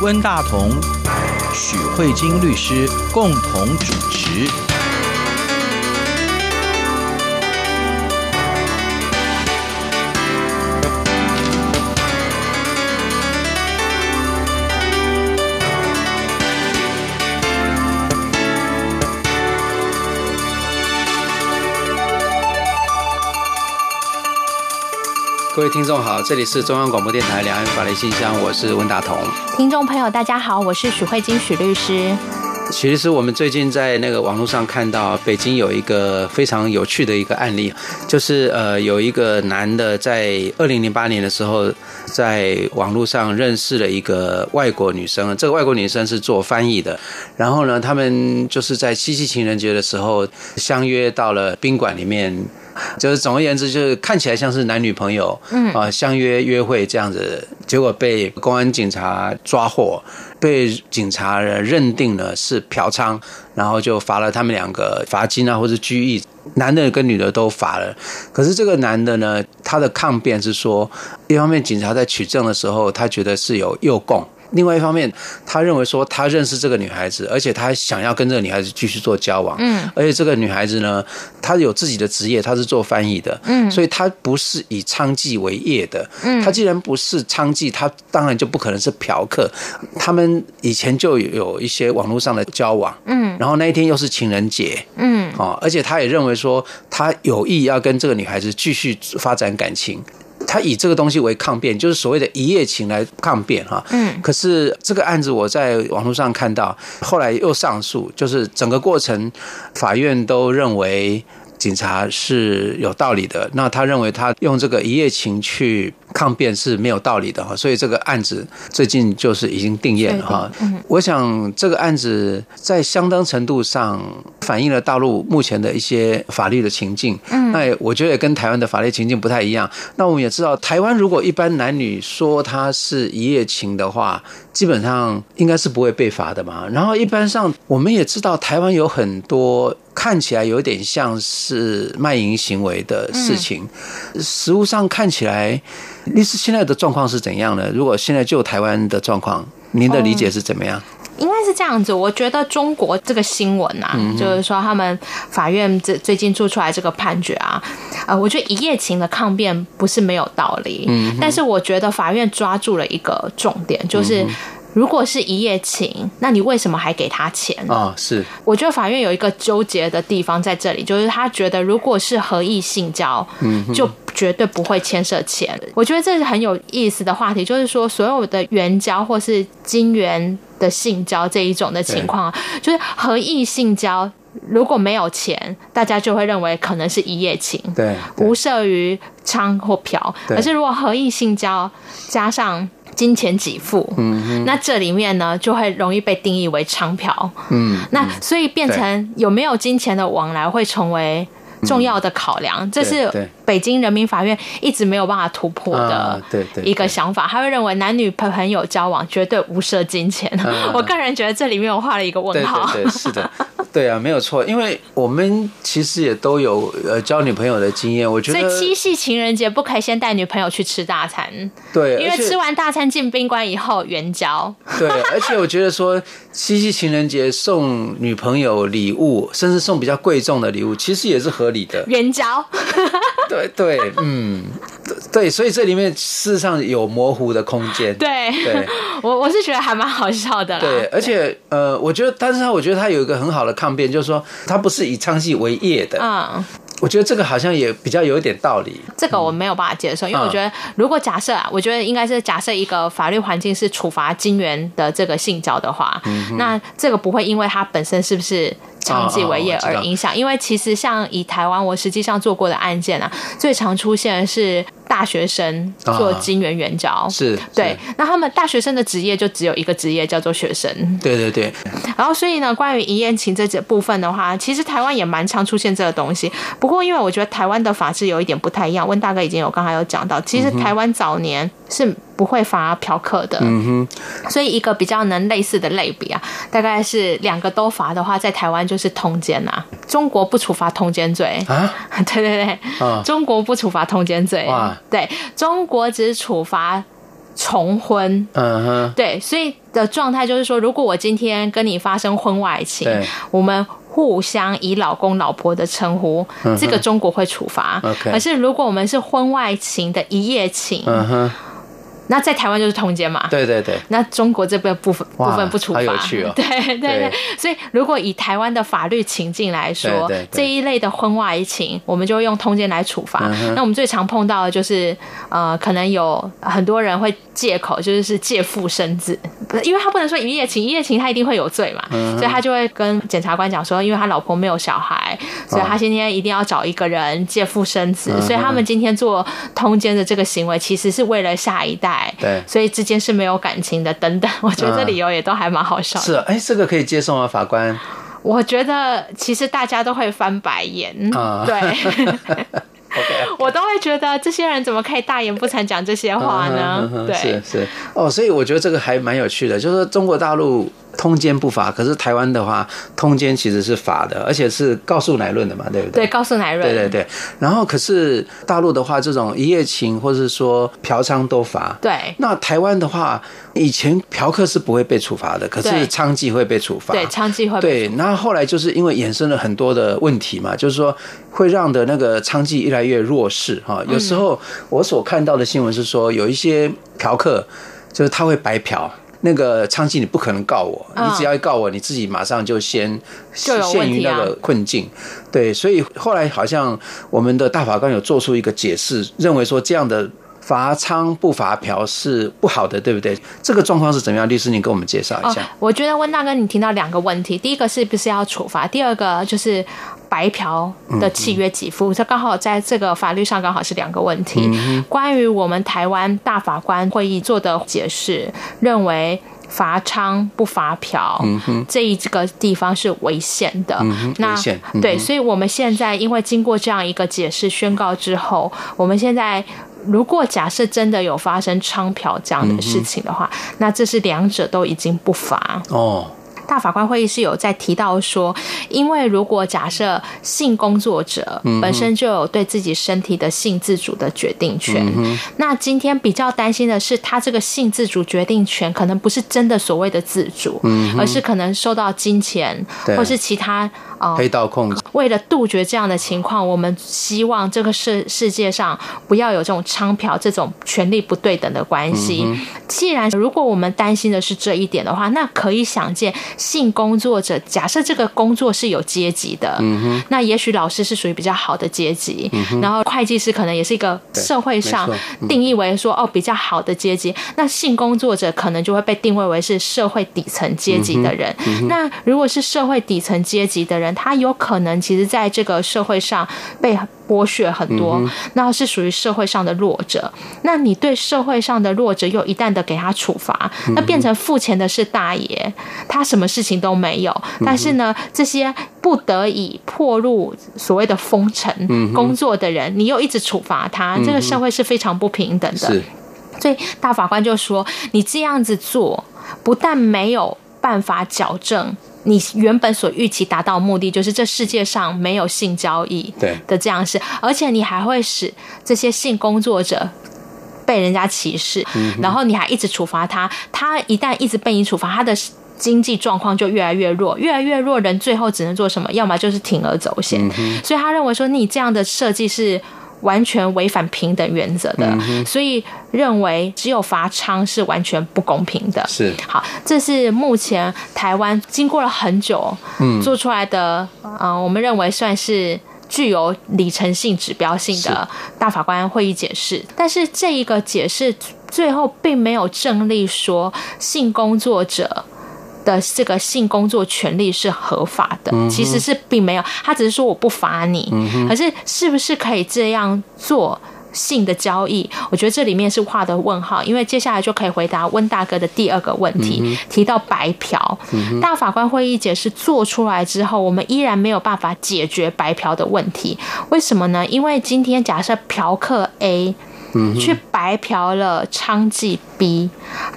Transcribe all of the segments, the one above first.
温大同、许慧晶律师共同主持。各位听众好，这里是中央广播电台两岸法律信箱，我是温大同。听众朋友大家好，我是许慧晶许律师。其实我们最近在那个网络上看到，北京有一个非常有趣的一个案例，就是呃有一个男的在二零零八年的时候，在网络上认识了一个外国女生，这个外国女生是做翻译的，然后呢，他们就是在七夕情人节的时候相约到了宾馆里面。就是总而言之，就是看起来像是男女朋友，嗯啊相约约会这样子，结果被公安警察抓获，被警察认定了是嫖娼，然后就罚了他们两个罚金啊，或者拘役，男的跟女的都罚了。可是这个男的呢，他的抗辩是说，一方面警察在取证的时候，他觉得是有诱供。另外一方面，他认为说他认识这个女孩子，而且他想要跟这个女孩子继续做交往。嗯，而且这个女孩子呢，她有自己的职业，她是做翻译的。嗯，所以她不是以娼妓为业的。嗯，她既然不是娼妓，她当然就不可能是嫖客。他们以前就有一些网络上的交往。嗯，然后那一天又是情人节。嗯，哦，而且他也认为说他有意要跟这个女孩子继续发展感情。他以这个东西为抗辩，就是所谓的一夜情来抗辩哈。嗯。可是这个案子我在网络上看到，后来又上诉，就是整个过程，法院都认为警察是有道理的。那他认为他用这个一夜情去。抗辩是没有道理的哈，所以这个案子最近就是已经定谳了哈。我想这个案子在相当程度上反映了大陆目前的一些法律的情境。嗯，那我觉得也跟台湾的法律情境不太一样。那我们也知道，台湾如果一般男女说他是一夜情的话，基本上应该是不会被罚的嘛。然后一般上我们也知道，台湾有很多看起来有点像是卖淫行为的事情，实务上看起来。律师现在的状况是怎样呢？如果现在就台湾的状况，您的理解是怎么样？嗯，应该是这样子。我觉得中国这个新闻啊，嗯、就是说他们法院这最近做出来这个判决啊，呃，我觉得一夜情的抗辩不是没有道理。嗯，但是我觉得法院抓住了一个重点，就是。如果是一夜情，那你为什么还给他钱啊？哦，是，我觉得法院有一个纠结的地方在这里，就是他觉得如果是合意性交，嗯，就绝对不会牵涉钱。我觉得这是很有意思的话题，就是说所有的援交或是金援的性交这一种的情况，就是合意性交如果没有钱，大家就会认为可能是一夜情，对，无涉于娼或嫖。可是如果合意性交加上金钱给付，嗯，那这里面呢就会容易被定义为娼嫖，嗯，那所以变成有没有金钱的往来会成为重要的考量，这是北京人民法院一直没有办法突破的一个想法，他会认为男女朋友交往绝对无涉金钱。我个人觉得这里面我画了一个问号。对对对，是的。对啊，没有错，因为我们其实也都有呃交女朋友的经验。我觉得，所以七夕情人节不可以先带女朋友去吃大餐，对，因为吃完大餐进宾馆以后援交。对，而且我觉得说七夕情人节送女朋友礼物，甚至送比较贵重的礼物，其实也是合理的援交。对对，嗯，对，所以这里面事实上有模糊的空间。对，对，我我是觉得还蛮好笑的啦。对，而且呃，我觉得，但是他我觉得他有一个很好的。抗辩就是说，他不是以唱戏为业的。嗯，我觉得这个好像也比较有一点道理。这个我没有办法接受，因为我觉得，如果假设啊，我觉得应该是假设一个法律环境是处罚金元的这个性交的话，那这个不会因为他本身是不是。娼妓为业而影响，因为其实像以台湾，我实际上做过的案件啊，最常出现的是大学生做金援援交，是对。那他们大学生的职业就只有一个职业，叫做学生。对对对。然后，所以呢，关于一夜情这这部分的话，其实台湾也蛮常出现这个东西。不过，因为我觉得台湾的法制有一点不太一样，温大哥已经有刚才有讲到，其实台湾早年是。不会罚嫖客的，嗯哼，所以一个比较能类似的类比啊，大概是两个都罚的话，在台湾就是通奸啊。中国不处罚通奸罪。啊？对对对，中国不处罚通奸罪，对，中国只处罚重婚。嗯哼，对，所以的状态就是说，如果我今天跟你发生婚外情，我们互相以老公老婆的称呼，嗯、这个中国会处罚。可是如果我们是婚外情的一夜情，嗯哼。那在台湾就是通奸嘛？对对对。那中国这边部分部分不处罚。好有趣哦。对对对，对。所以如果以台湾的法律情境来说，对对对，这一类的婚外情，我们就会用通奸来处罚。嗯。那我们最常碰到的就是，呃，可能有很多人会借口就是是借腹生子，因为他不能说一夜情，一夜情他一定会有罪嘛，嗯。所以他就会跟检察官讲说，因为他老婆没有小孩，所以他今天一定要找一个人借腹生子。嗯。所以他们今天做通奸的这个行为，其实是为了下一代。对，所以之间是没有感情的，等等，我觉得这理由也都还蛮好笑的。是，哎，这个可以接受吗？法官？我觉得其实大家都会翻白眼，嗯、对。Okay, okay. 我都会觉得这些人怎么可以大言不惭讲这些话呢？嗯、对，是是哦，所以我觉得这个还蛮有趣的，就是中国大陆通奸不罚，可是台湾的话，通奸其实是罚的，而且是告诉乃论的嘛，对不对？对，告诉乃论。对对对。然后可是大陆的话，这种一夜情或者是说嫖娼都罚。对。那台湾的话，以前嫖客是不会被处罚的，可是娼妓会被处罚。对，娼妓会。对，那后来就是因为衍生了很多的问题嘛，就是说会让的那个娼妓越来越弱势哈。有时候我所看到的新闻是说，有一些嫖客就是他会白嫖。那个娼妓，你不可能告我，你只要一告我，你自己马上就先陷于那个困境。对，所以后来好像我们的大法官有做出一个解释，认为说这样的罚娼不罚嫖是不好的，对不对？这个状况是怎么样？律师，你给我们介绍一下。我觉得温大哥，你听到两个问题，第一个是不是要处罚？第二个就是。白嫖的契约给付，这刚好在这个法律上刚好是两个问题。关于我们台湾大法官会议做的解释，认为罚娼不罚嫖，这一这个地方是违宪的。那对，所以我们现在因为经过这样一个解释宣告之后，我们现在如果假设真的有发生娼嫖这样的事情的话，那这是两者都已经不罚哦。大法官会议是有在提到说，因为如果假设性工作者本身就有对自己身体的性自主的决定权，嗯、那今天比较担心的是，他这个性自主决定权可能不是真的所谓的自主，嗯、而是可能受到金钱或是其他。黑道控制。为了杜绝这样的情况，我们希望这个世世界上不要有这种娼嫖这种权力不对等的关系。嗯、既然如果我们担心的是这一点的话，那可以想见，性工作者假设这个工作是有阶级的，嗯、那也许老师是属于比较好的阶级，嗯、然后会计师可能也是一个社会上定义为说、嗯、哦比较好的阶级，那性工作者可能就会被定位为是社会底层阶级的人。嗯、那如果是社会底层阶级的人，他有可能其实在这个社会上被剥削很多，那是属于社会上的弱者。那你对社会上的弱者又一旦的给他处罚，那变成付钱的是大爷，他什么事情都没有。但是呢，这些不得已破入所谓的风尘工作的人，你又一直处罚他，这个社会是非常不平等的。所以大法官就说，你这样子做，不但没有办法矫正。你原本所预期达到的目的，就是这世界上没有性交易的这样事，而且你还会使这些性工作者被人家歧视，然后你还一直处罚他，他一旦一直被你处罚，他的经济状况就越来越弱，越来越弱，人最后只能做什么？要么就是铤而走险。所以他认为说，你这样的设计是。完全违反平等原则的，嗯，所以认为只有罚娼是完全不公平的。是，好，这是目前台湾经过了很久，嗯，做出来的，嗯、呃，我们认为算是具有里程性、指标性的大法官会议解释。但是这一个解释最后并没有正例说性工作者。的这个性工作权利是合法的，其实是并没有，他只是说我不罚你，可是是不是可以这样做性的交易？我觉得这里面是画的问号，因为接下来就可以回答温大哥的第二个问题，提到白嫖，大法官会议解释做出来之后，我们依然没有办法解决白嫖的问题，为什么呢？因为今天假设嫖客 A 去白嫖了娼妓 B，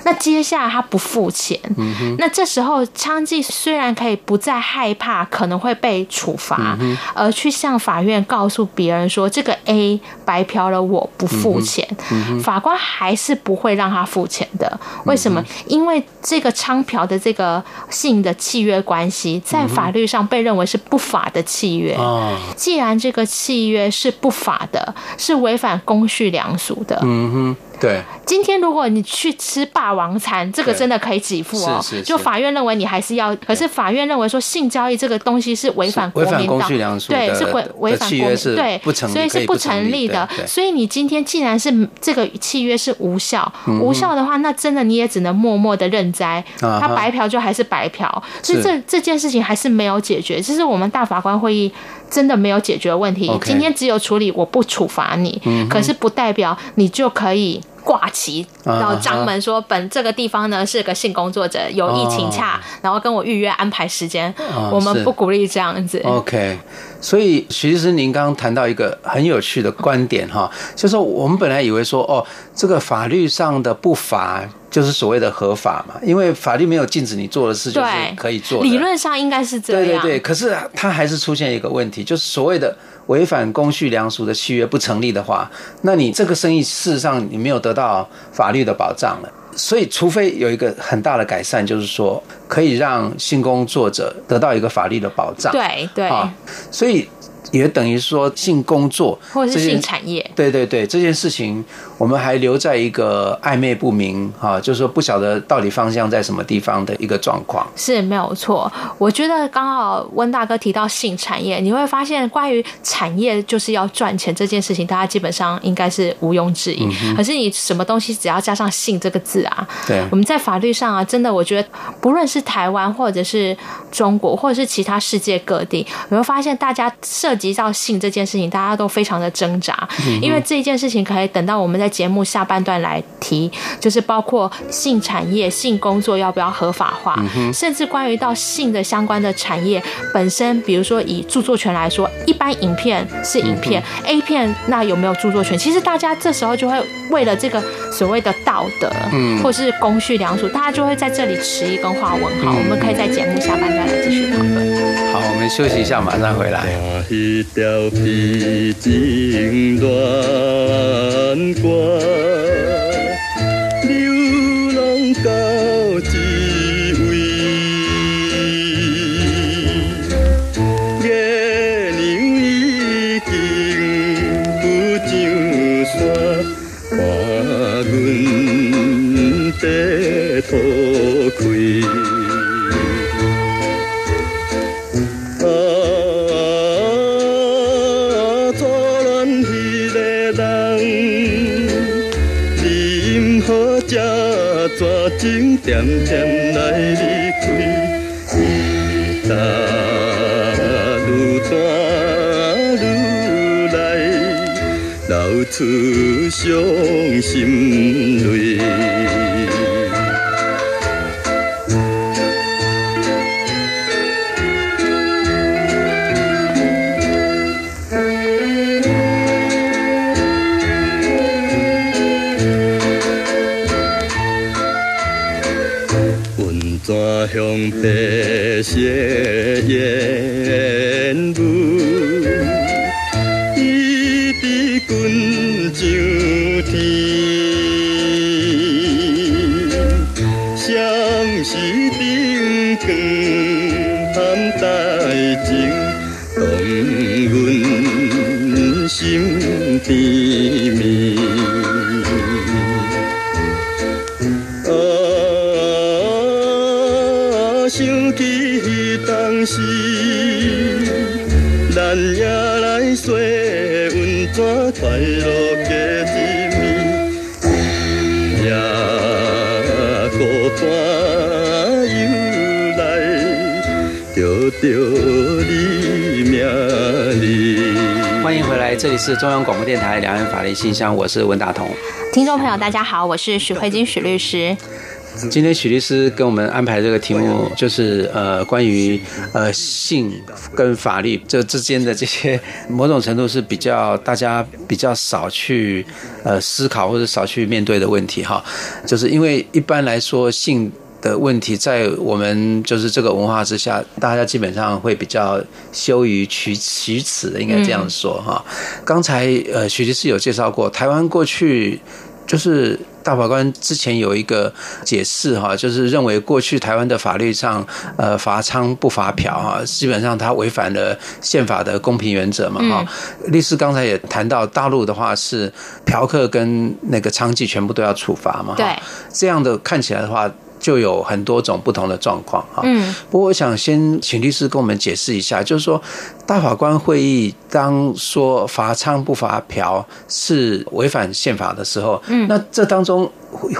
那接下来他不付钱，嗯、那这时候娼妓虽然可以不再害怕可能会被处罚，嗯、而去向法院告诉别人说这个 A 白嫖了我不付钱，法官还是不会让他付钱的。为什么？嗯、因为这个娼嫖的这个性的契约关系，在法律上被认为是不法的契约。嗯、既然这个契约是不法的，是违反公序良俗的。嗯哼。对，今天如果你去吃霸王餐，这个真的可以给付哦。是是是，就法院认为你还是要，可是法院认为说性交易这个东西是违反国民党，对，是违违反公序，对，所以是不成立的。所以你今天既然是这个契约是无效，无效的话，那真的你也只能默默的认栽。他白嫖就还是白嫖，所以这这件事情还是没有解决。这是我们大法官会议真的没有解决问题。今天只有处理我不处罚你，可是不代表你就可以。挂旗，然后张门说：“本这个地方呢是个性工作者，有意请洽，然后跟我预约安排时间。我们不鼓励这样子。” OK，所以徐律师，您刚刚谈到一个很有趣的观点哈，就是说我们本来以为说哦，这个法律上的不法就是所谓的合法嘛，因为法律没有禁止你做的事就是可以做的，理论上应该是这样。对对对，可是它还是出现一个问题，就是所谓的。违反公序良俗的契约不成立的话，那你这个生意事实上你没有得到法律的保障了。所以，除非有一个很大的改善，就是说可以让性工作者得到一个法律的保障。对对。啊，所以。也等于说性工作或者是性产业，对对对，这件事情我们还留在一个暧昧不明哈，就是说不晓得到底方向在什么地方的一个状况。是没有错，我觉得刚好温大哥提到性产业，你会发现关于产业就是要赚钱这件事情，大家基本上应该是毋庸置疑。嗯、可是你什么东西只要加上性这个字啊，对，我们在法律上啊，真的我觉得不论是台湾或者是中国或者是其他世界各地，你会发现大家。涉及到性这件事情，大家都非常的挣扎，因为这件事情可以等到我们在节目下半段来提，就是包括性产业、性工作要不要合法化，甚至关于到性的相关的产业本身，比如说以著作权来说，一般影片是影片，A 片那有没有著作权？其实大家这时候就会为了这个所谓的道德，或是公序良俗，大家就会在这里迟疑跟画问号。我们可以在节目下半段来继续讨论。好，我们休息一下，马上回来。一条披荆断关。点点来离开，一路转愈来，流出伤心泪。白色烟雾，一直滚上天，相思定光含带情，动阮心甜蜜。是咱也来说温泉快乐的一面，也孤单又来丢丢你名字。欢迎回来，这里是中央广播电台两岸法律信箱，我是文大同。听众朋友，大家好，我是许慧金许律师。今天许律师跟我们安排这个题目，就是呃，关于呃性跟法律这之间的这些某种程度是比较大家比较少去呃思考或者少去面对的问题哈。就是因为一般来说性的问题，在我们就是这个文化之下，大家基本上会比较羞于取启齿的，应该这样说哈。刚才呃许律师有介绍过，台湾过去。就是大法官之前有一个解释哈，就是认为过去台湾的法律上，呃，罚娼不罚嫖哈，基本上它违反了宪法的公平原则嘛哈。律师刚才也谈到，大陆的话是嫖客跟那个娼妓全部都要处罚嘛哈。对，这样的看起来的话。就有很多种不同的状况哈。嗯，不过我想先请律师跟我们解释一下，就是说大法官会议当说罚娼不罚嫖是违反宪法的时候，嗯，那这当中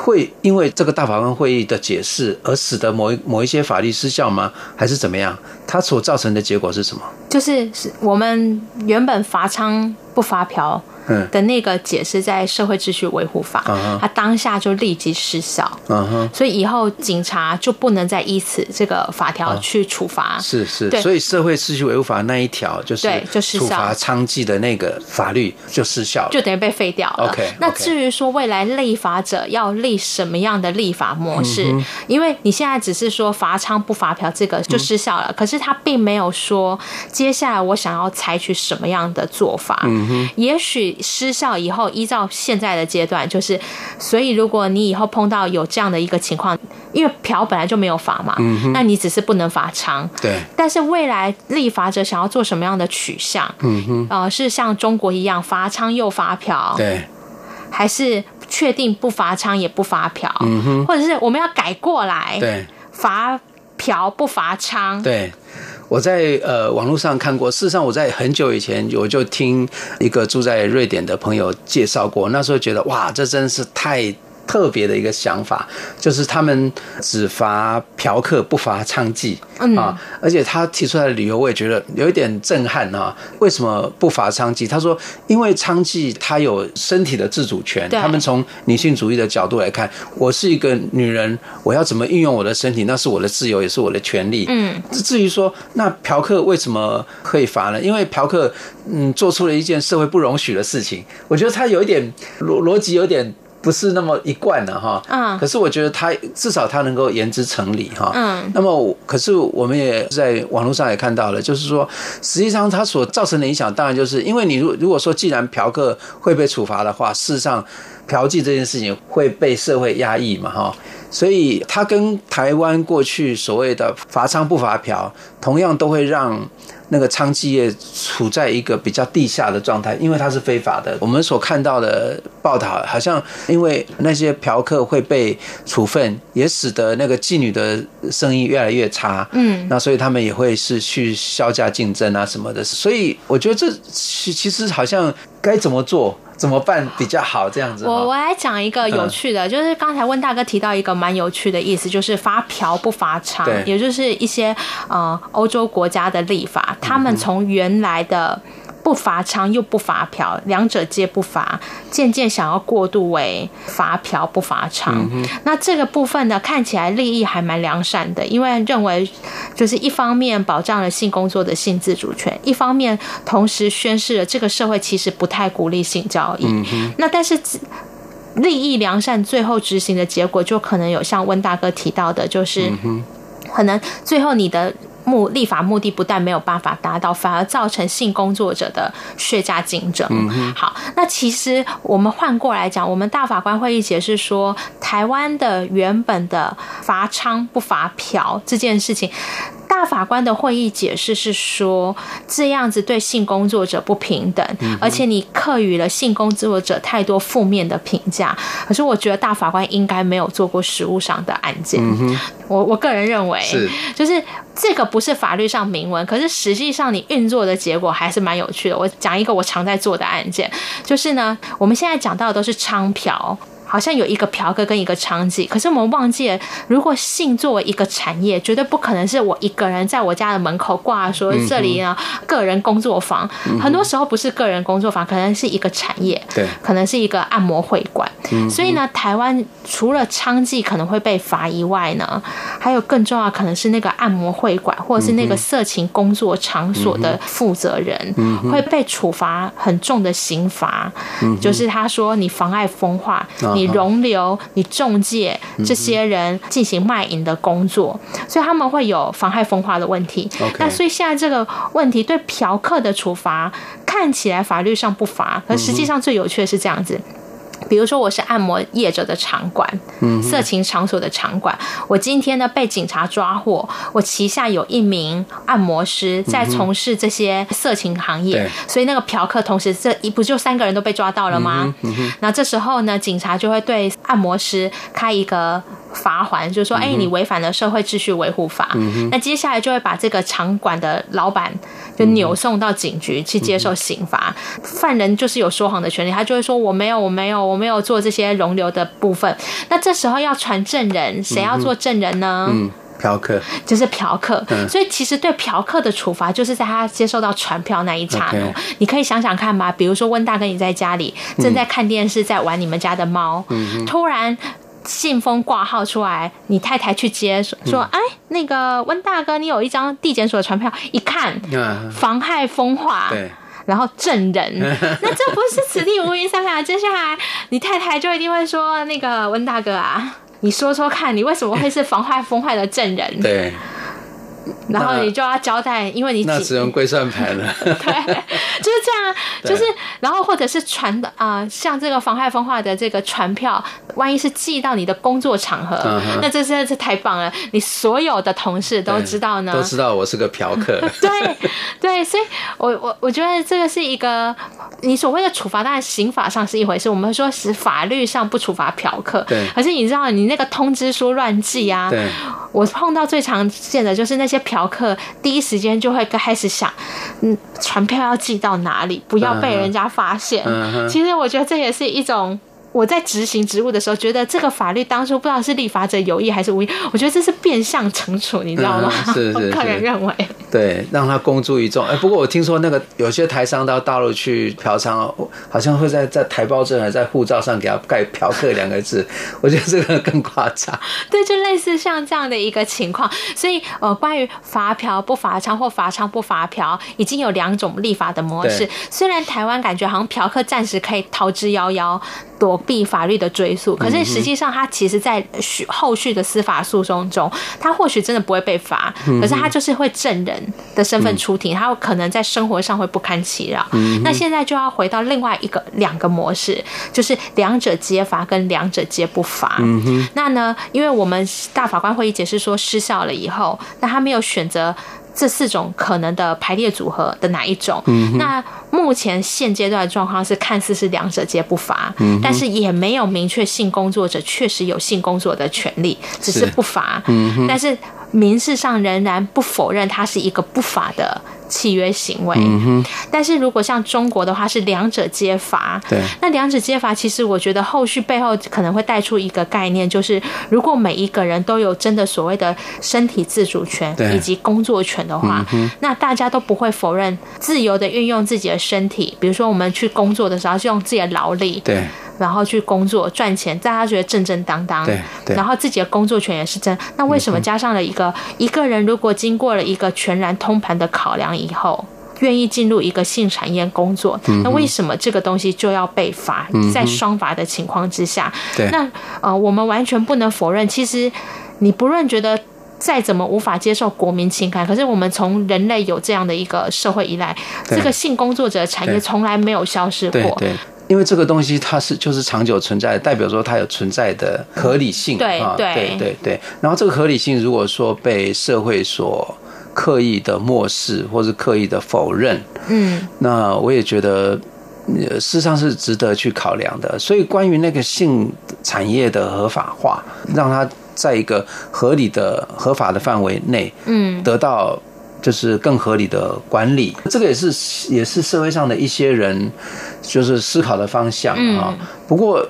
会因为这个大法官会议的解释而使得某一某一些法律失效吗？还是怎么样？它所造成的结果是什么？就是我们原本罚娼不罚嫖。的那个解释在社会秩序维护法，它当下就立即失效，所以以后警察就不能再依此这个法条去处罚。是是，所以社会秩序维护法那一条就是对就处罚娼妓的那个法律就失效了，就等于被废掉了。OK，那至于说未来立法者要立什么样的立法模式，因为你现在只是说罚娼不罚嫖这个就失效了，可是他并没有说接下来我想要采取什么样的做法。嗯哼，也许。失效以后，依照现在的阶段，就是，所以如果你以后碰到有这样的一个情况，因为嫖本来就没有罚嘛，嗯，那你只是不能罚娼，对。但是未来立法者想要做什么样的取向？嗯哼，呃，是像中国一样罚娼又罚嫖，对，还是确定不罚娼也不罚嫖？嗯哼，或者是我们要改过来，对，罚嫖不罚娼，对。我在呃网络上看过，事实上我在很久以前我就听一个住在瑞典的朋友介绍过，那时候觉得哇，这真是太。特别的一个想法，就是他们只罚嫖客不罚娼妓啊，而且他提出来的理由我也觉得有一点震撼啊。为什么不罚娼妓？他说，因为娼妓她有身体的自主权，他们从女性主义的角度来看，我是一个女人，我要怎么运用我的身体，那是我的自由，也是我的权利。嗯，至于说那嫖客为什么可以罚呢？因为嫖客嗯做出了一件社会不容许的事情，我觉得他有一点逻逻辑有点。不是那么一贯的哈，嗯，可是我觉得他至少他能够言之成理哈，嗯，那么可是我们也在网络上也看到了，就是说实际上他所造成的影响，当然就是因为你如如果说既然嫖客会被处罚的话，事实上嫖妓这件事情会被社会压抑嘛哈，所以它跟台湾过去所谓的罚娼不罚嫖，同样都会让。那个娼妓业处在一个比较地下的状态，因为它是非法的。我们所看到的报道，好像因为那些嫖客会被处分，也使得那个妓女的生意越来越差。嗯，那所以他们也会是去削价竞争啊什么的。所以我觉得这其其实好像该怎么做？怎么办比较好？这样子，我我来讲一个有趣的，就是刚才温大哥提到一个蛮有趣的意思，就是罚嫖不罚娼，也就是一些呃欧洲国家的立法，他们从原来的。不罚娼又不罚嫖，两者皆不罚，渐渐想要过渡为罚嫖不罚娼。嗯。那这个部分呢，看起来利益还蛮良善的，因为认为就是一方面保障了性工作的性自主权，一方面同时宣示了这个社会其实不太鼓励性交易。嗯。那但是利益良善，最后执行的结果就可能有像温大哥提到的，就是可能最后你的。目立法目的不但没有办法达到，反而造成性工作者的血价竞争。嗯。好，那其实我们换过来讲，我们大法官会议解释说，台湾的原本的罚娼不罚嫖这件事情。大法官的会议解释是说，这样子对性工作者不平等，而且你课予了性工作者太多负面的评价。可是我觉得大法官应该没有做过实务上的案件。我我个人认为，是就是这个不是法律上明文，可是实际上你运作的结果还是蛮有趣的。我讲一个我常在做的案件，就是呢，我们现在讲到的都是娼嫖。好像有一个嫖客跟一个娼妓，可是我们忘记了，如果性作为一个产业，绝对不可能是我一个人在我家的门口挂说这里呢个人工作坊，很多时候不是个人工作坊，可能是一个产业，对，可能是一个按摩会馆。所以呢，台湾除了娼妓可能会被罚以外呢，还有更重要可能是那个按摩会馆或者是那个色情工作场所的负责人会被处罚很重的刑罚，就是他说你妨碍风化，你容留、你中介这些人进行卖淫的工作，所以他们会有妨害风化的问题。那所以现在这个问题对嫖客的处罚看起来法律上不罚，可实际上最有趣的是这样子。比如说，我是按摩业者的场馆，色情场所的场馆。我今天呢被警察抓获，我旗下有一名按摩师在从事这些色情行业，所以那个嫖客同时这一不就三个人都被抓到了吗？那这时候呢，警察就会对按摩师开一个罚还，就是说，哎，你违反了社会秩序维护法。那接下来就会把这个场馆的老板就扭送到警局去接受刑罚。犯人就是有说谎的权利，他就会说我没有，我没有，我没有做这些容留的部分。那这时候要传证人，谁要做证人呢？嗯，嫖客就是嫖客。所以其实对嫖客的处罚，就是在他接受到传票那一刹那。你可以想想看吧，比如说温大哥，你在家里正在看电视，在玩你们家的猫，突然。信封挂号出来，你太太去接说，说哎，那个温大哥，你有一张地检所的传票，一看，妨害风化，对，然后证人，那这不是此地无银三百？接下来你太太就一定会说，那个温大哥啊，你说说看，你为什么会是防坏风坏的证人？对。然后你就要交代，因为你那只用跪算盘了。对，就是这样，就是然后或者是传的啊，像这个妨害风化的这个传票，万一是寄到你的工作场合，那这真的是太棒了，你所有的同事都知道呢，都知道我是个嫖客。对对，所以我我我觉得这个是一个你所谓的处罚，当然刑法上是一回事，我们说是法律上不处罚嫖客。对，可是你知道你那个通知书乱寄啊，对，我碰到最常见的就是那些。嫖客第一时间就会开始想，嗯，船票要寄到哪里，不要被人家发现。Uh. 其实我觉得这也是一种。我在执行职务的时候，觉得这个法律当初不知道是立法者有意还是无意，我觉得这是变相惩处，你知道吗？嗯、是是 是，我个人认为，对，让他公诸于众。哎，不过我听说那个有些台商到大陆去嫖娼，好像会在在台胞证还在护照上给他盖“嫖客”两个字，我觉得这个更夸张。对，就类似像这样的一个情况。所以呃，关于罚嫖不罚娼或罚娼不罚嫖，已经有两种立法的模式。对虽然台湾感觉好像嫖客暂时可以逃之夭夭。躲避法律的追诉，可是实际上他其实，在后续的司法诉讼中，他或许真的不会被罚，可是他就是会证人的身份出庭，他可能在生活上会不堪其扰。那现在就要回到另外一个两个模式，就是两者皆罚跟两者皆不罚。那呢，因为我们大法官会议解释说失效了以后，那他没有选择。这四种可能的排列组合的哪一种？嗯、那目前现阶段的状况是看似是两者皆不罚，嗯、但是也没有明确性工作者确实有性工作的权利，只是不罚。嗯、但是民事上仍然不否认它是一个不法的。契约行为，嗯、哼。但是如果像中国的话是两者皆罚，对，那两者皆罚，其实我觉得后续背后可能会带出一个概念，就是如果每一个人都有真的所谓的身体自主权以及工作权的话，嗯、那大家都不会否认自由的运用自己的身体，比如说我们去工作的时候是用自己的劳力，对。然后去工作赚钱，大家觉得正正当当，对，对，然后自己的工作权也是真。那为什么加上了一个、嗯、一个人，如果经过了一个全然通盘的考量以后，愿意进入一个性产业工作，那为什么这个东西就要被罚？嗯、在双罚的情况之下，对那呃，我们完全不能否认，其实你不论觉得再怎么无法接受国民情感，可是我们从人类有这样的一个社会以来，这个性工作者产业从来没有消失过。对对对因为这个东西它是就是长久存在，代表说它有存在的合理性。对对对对对。然后这个合理性如果说被社会所刻意的漠视或是刻意的否认，嗯，那我也觉得事实上是值得去考量的。所以关于那个性产业的合法化，让它在一个合理的合法的范围内，嗯，得到。就是更合理的管理，这个也是也是社会上的一些人就是思考的方向啊。不过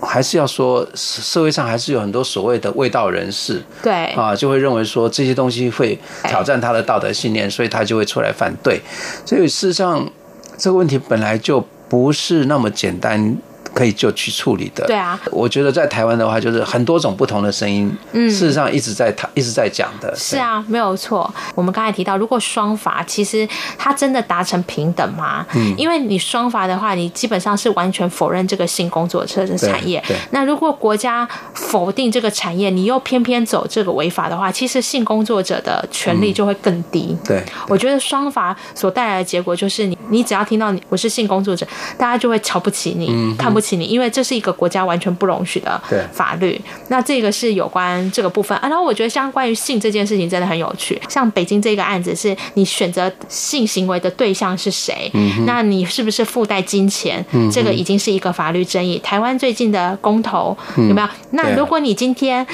还是要说，社会上还是有很多所谓的卫道人士，对啊，就会认为说这些东西会挑战他的道德信念，所以他就会出来反对。所以事实上，这个问题本来就不是那么简单。可以就去处理的。对啊，我觉得在台湾的话，就是很多种不同的声音，嗯，事实上一直在谈，一直在讲的。是啊，没有错。我们刚才提到，如果双法，其实它真的达成平等吗？嗯，因为你双法的话，你基本上是完全否认这个性工作者的产业。对。那如果国家否定这个产业，你又偏偏走这个违法的话，其实性工作者的权利就会更低。嗯、对。我觉得双法所带来的结果就是你，你你只要听到你我是性工作者，大家就会瞧不起你，嗯、看不起。因为这是一个国家完全不容许的法律，那这个是有关这个部分。啊。然后我觉得像关于性这件事情真的很有趣，像北京这个案子是你选择性行为的对象是谁，那你是不是附带金钱，这个已经是一个法律争议。台湾最近的公投有没有？那如果你今天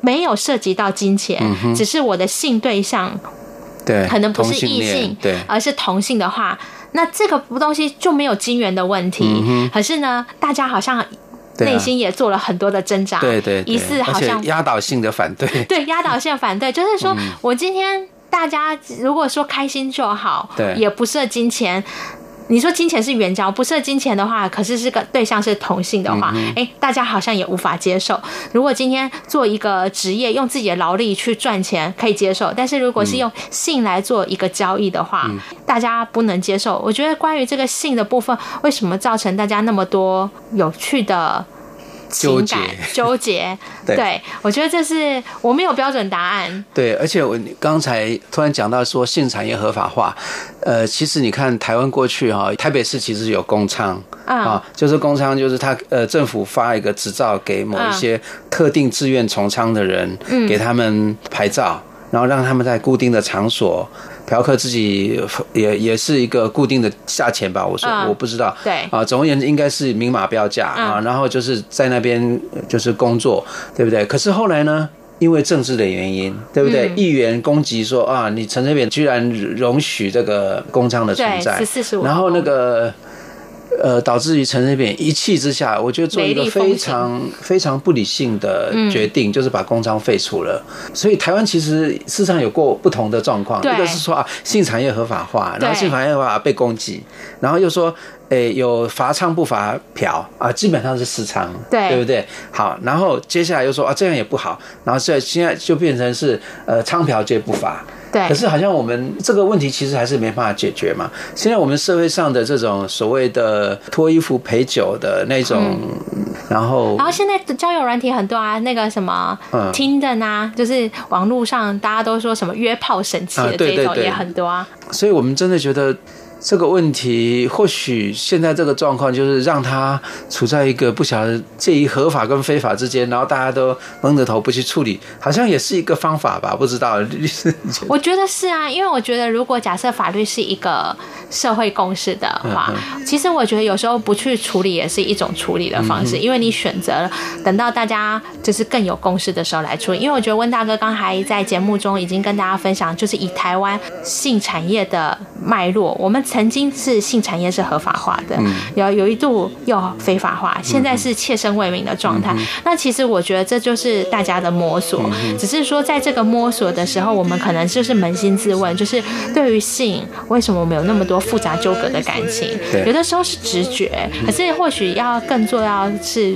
没有涉及到金钱，只是我的性对象，对，可能不是异性，对，而是同性的话。那这个东西就没有金源的问题，嗯、可是呢，大家好像内心也做了很多的挣扎，对对，疑似好像压倒性的反对，对压倒性的反对，就是说我今天大家如果说开心就好，对，也不设金钱。你说金钱是援交，不设金钱的话，可是这个对象是同性的话，哎、嗯，大家好像也无法接受。如果今天做一个职业，用自己的劳力去赚钱，可以接受；但是如果是用性来做一个交易的话，嗯、大家不能接受。我觉得关于这个性的部分，为什么造成大家那么多有趣的？情感纠结，对，对，我觉得这是我没有标准答案。对，而且我刚才突然讲到说性产业合法化，呃，其实你看台湾过去哈，台北市其实有公娼啊，就是公娼，就是他呃政府发一个执照给某一些特定自愿从娼的人，给他们牌照，然后让他们在固定的场所。嫖客自己也也是一个固定的价钱吧，我说我不知道。对啊，总而言之应该是明码标价啊，然后就是在那边就是工作，对不对？可是后来呢，因为政治的原因，对不对？议员攻击说啊，你陈水扁居然容许这个公娼的存在，然后那个。呃，导致于陈水扁一气之下，我觉得做一个非常非常不理性的决定，嗯、就是把公娼废除了。所以台湾其实事实上有过不同的状况，一个是说啊，性产业合法化，然后性产业合法被攻击，然后又说，诶，有罚娼不罚嫖啊，基本上是私娼，对，对不对？好，然后接下来又说啊，这样也不好，然后现在现在就变成是呃，娼嫖皆不罚。对，可是好像我们这个问题其实还是没办法解决嘛。现在我们社会上的这种所谓的脱衣服陪酒的那种，嗯、然后然后现在交友软体很多啊，那个什么 Tinder 啊，就是网络上大家都说什么约炮神器的这种也很多啊。所以我们真的觉得。这个问题或许现在这个状况就是让他处在一个不晓得介于合法跟非法之间，然后大家都蒙着头不去处理，好像也是一个方法吧？不知道律师，我觉得是啊，因为我觉得如果假设法律是一个社会共识的话，其实我觉得有时候不去处理也是一种处理的方式，因为你选择了等到大家就是更有共识的时候来处理。因为我觉得温大哥刚才在节目中已经跟大家分享，就是以台湾性产业的脉络，我们。曾经是性产业是合法化的，有有一度又非法化，现在是切身为民的状态。那其实我觉得这就是大家的摸索，只是说在这个摸索的时候，我们可能就是扪心自问，就是对于性为什么我们有那么多复杂纠葛的感情？有的时候是直觉，可是或许要更重要是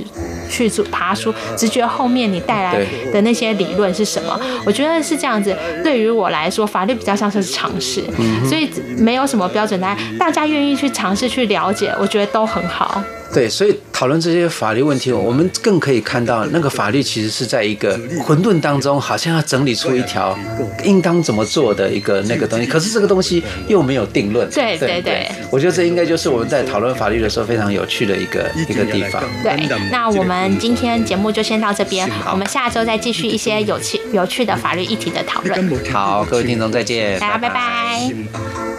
去爬书直觉后面你带来的那些理论是什么？我觉得是这样子。对于我来说，法律比较像是尝试，所以没有什么标准答案。大家愿意去尝试去了解，我觉得都很好。对，所以讨论这些法律问题，我们更可以看到，那个法律其实是在一个混沌当中，好像要整理出一条应当怎么做的一个那个东西。可是这个东西又没有定论。对对对，我觉得这应该就是我们在讨论法律的时候非常有趣的一个一个地方。对，那我们今天节目就先到这边，我们下周再继续一些有趣有趣的法律议题的讨论。好，各位听众再见，大家拜拜。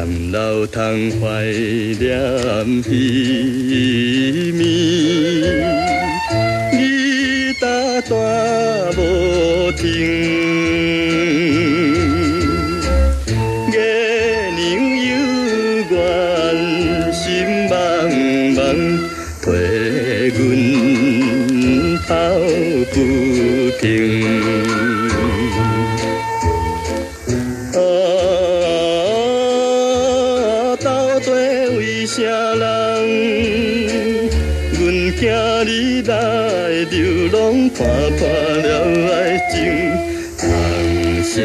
念老汤怀念彼暝，义大大无停。浪，看破了爱情，通啥